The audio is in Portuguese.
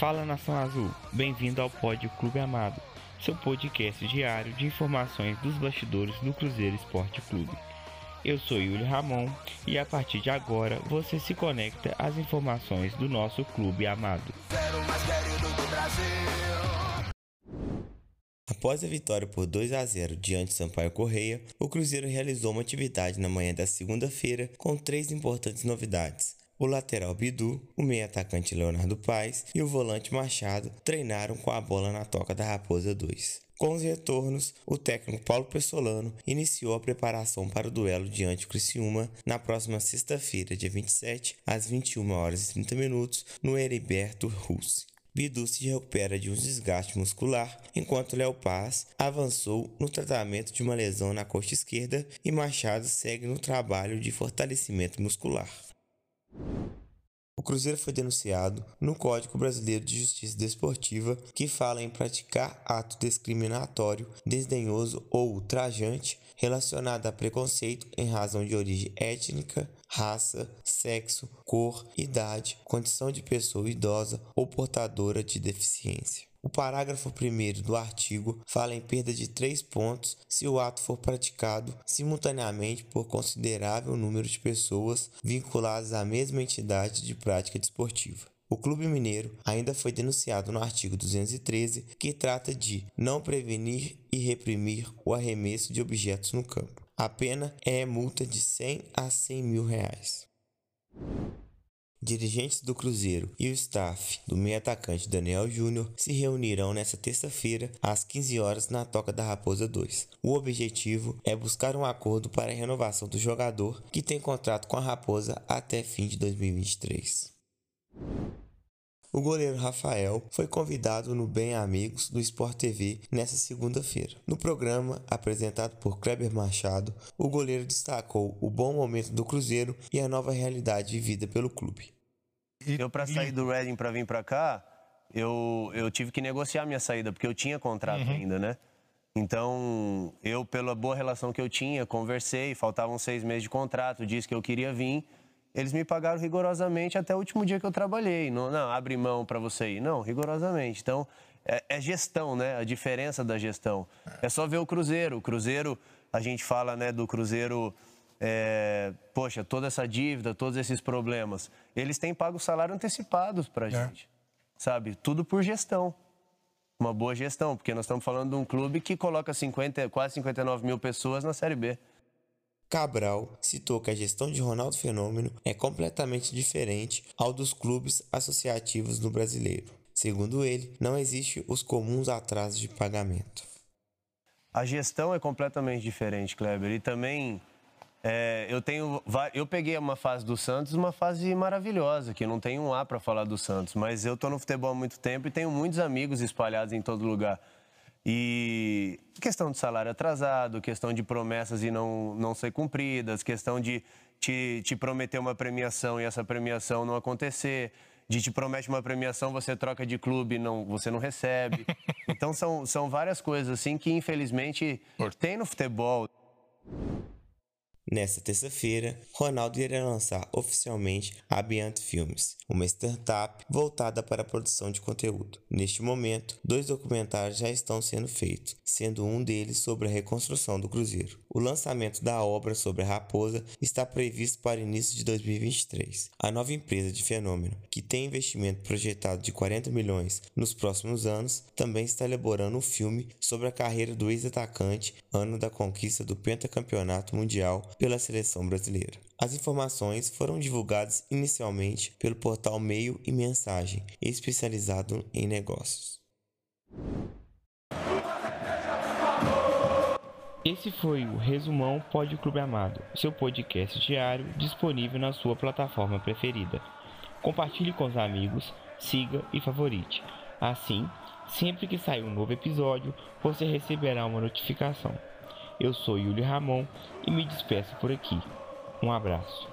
Fala Nação Azul, bem-vindo ao Pódio Clube Amado, seu podcast diário de informações dos bastidores do Cruzeiro Esporte Clube. Eu sou Yuli Ramon e a partir de agora você se conecta às informações do nosso clube amado. Após a vitória por 2 a 0 diante de Sampaio Correia, o Cruzeiro realizou uma atividade na manhã da segunda-feira com três importantes novidades. O lateral Bidu, o meio-atacante Leonardo Paes e o volante Machado treinaram com a bola na toca da Raposa 2. Com os retornos, o técnico Paulo Pessolano iniciou a preparação para o duelo diante do Criciúma na próxima sexta-feira, dia 27, às 21 horas e 30 minutos, no Heriberto Russi. Bidu se recupera de um desgaste muscular, enquanto Léo Paz avançou no tratamento de uma lesão na coxa esquerda e Machado segue no trabalho de fortalecimento muscular. O Cruzeiro foi denunciado no Código Brasileiro de Justiça Desportiva, que fala em praticar ato discriminatório, desdenhoso ou ultrajante relacionado a preconceito em razão de origem étnica, raça, sexo, cor, idade, condição de pessoa idosa ou portadora de deficiência. O parágrafo 1 do artigo fala em perda de três pontos se o ato for praticado simultaneamente por considerável número de pessoas vinculadas à mesma entidade de prática desportiva. O Clube Mineiro ainda foi denunciado no artigo 213, que trata de não prevenir e reprimir o arremesso de objetos no campo. A pena é multa de 100 a 100 mil reais. Dirigentes do Cruzeiro e o staff do meio atacante Daniel Júnior se reunirão nesta terça-feira às 15 horas na Toca da Raposa 2. O objetivo é buscar um acordo para a renovação do jogador que tem contrato com a Raposa até fim de 2023. O goleiro Rafael foi convidado no Bem Amigos do Sport TV nesta segunda-feira. No programa, apresentado por Kleber Machado, o goleiro destacou o bom momento do Cruzeiro e a nova realidade vivida pelo clube. Eu, para sair do Reading para vir para cá, eu, eu tive que negociar minha saída, porque eu tinha contrato uhum. ainda, né? Então, eu, pela boa relação que eu tinha, conversei, faltavam seis meses de contrato, disse que eu queria vir eles me pagaram rigorosamente até o último dia que eu trabalhei. Não, não abre mão para você ir. Não, rigorosamente. Então, é, é, gestão, né? A diferença da gestão. É só ver o Cruzeiro. O Cruzeiro, a gente fala né, do Cruzeiro, é, poxa, toda essa dívida, todos esses problemas. Eles têm pago salário antecipados para a é. gente. Sabe? Tudo por gestão. Uma boa gestão, porque nós estamos falando de um clube que coloca 50, quase 59 mil pessoas na Série B. Cabral citou que a gestão de Ronaldo Fenômeno é completamente diferente ao dos clubes associativos no brasileiro. Segundo ele, não existe os comuns atrasos de pagamento. A gestão é completamente diferente, Kleber. E também é, eu tenho, eu peguei uma fase do Santos, uma fase maravilhosa, que não tem um A para falar do Santos, mas eu estou no futebol há muito tempo e tenho muitos amigos espalhados em todo lugar. E questão de salário atrasado, questão de promessas e não, não ser cumpridas, questão de te, te prometer uma premiação e essa premiação não acontecer, de te promete uma premiação, você troca de clube não você não recebe. Então são, são várias coisas assim que infelizmente tem no futebol. Nesta terça-feira, Ronaldo irá lançar oficialmente a Beyond Films, uma startup voltada para a produção de conteúdo. Neste momento, dois documentários já estão sendo feitos, sendo um deles sobre a reconstrução do Cruzeiro. O lançamento da obra sobre a Raposa está previsto para início de 2023. A nova empresa de Fenômeno, que tem investimento projetado de 40 milhões nos próximos anos, também está elaborando um filme sobre a carreira do ex-atacante ano da conquista do pentacampeonato mundial pela seleção brasileira. As informações foram divulgadas inicialmente pelo portal Meio e Mensagem, especializado em negócios. Esse foi o Resumão Pode Clube Amado, seu podcast diário disponível na sua plataforma preferida. Compartilhe com os amigos, siga e favorite. Assim, sempre que sair um novo episódio, você receberá uma notificação. Eu sou Yuli Ramon e me despeço por aqui. Um abraço.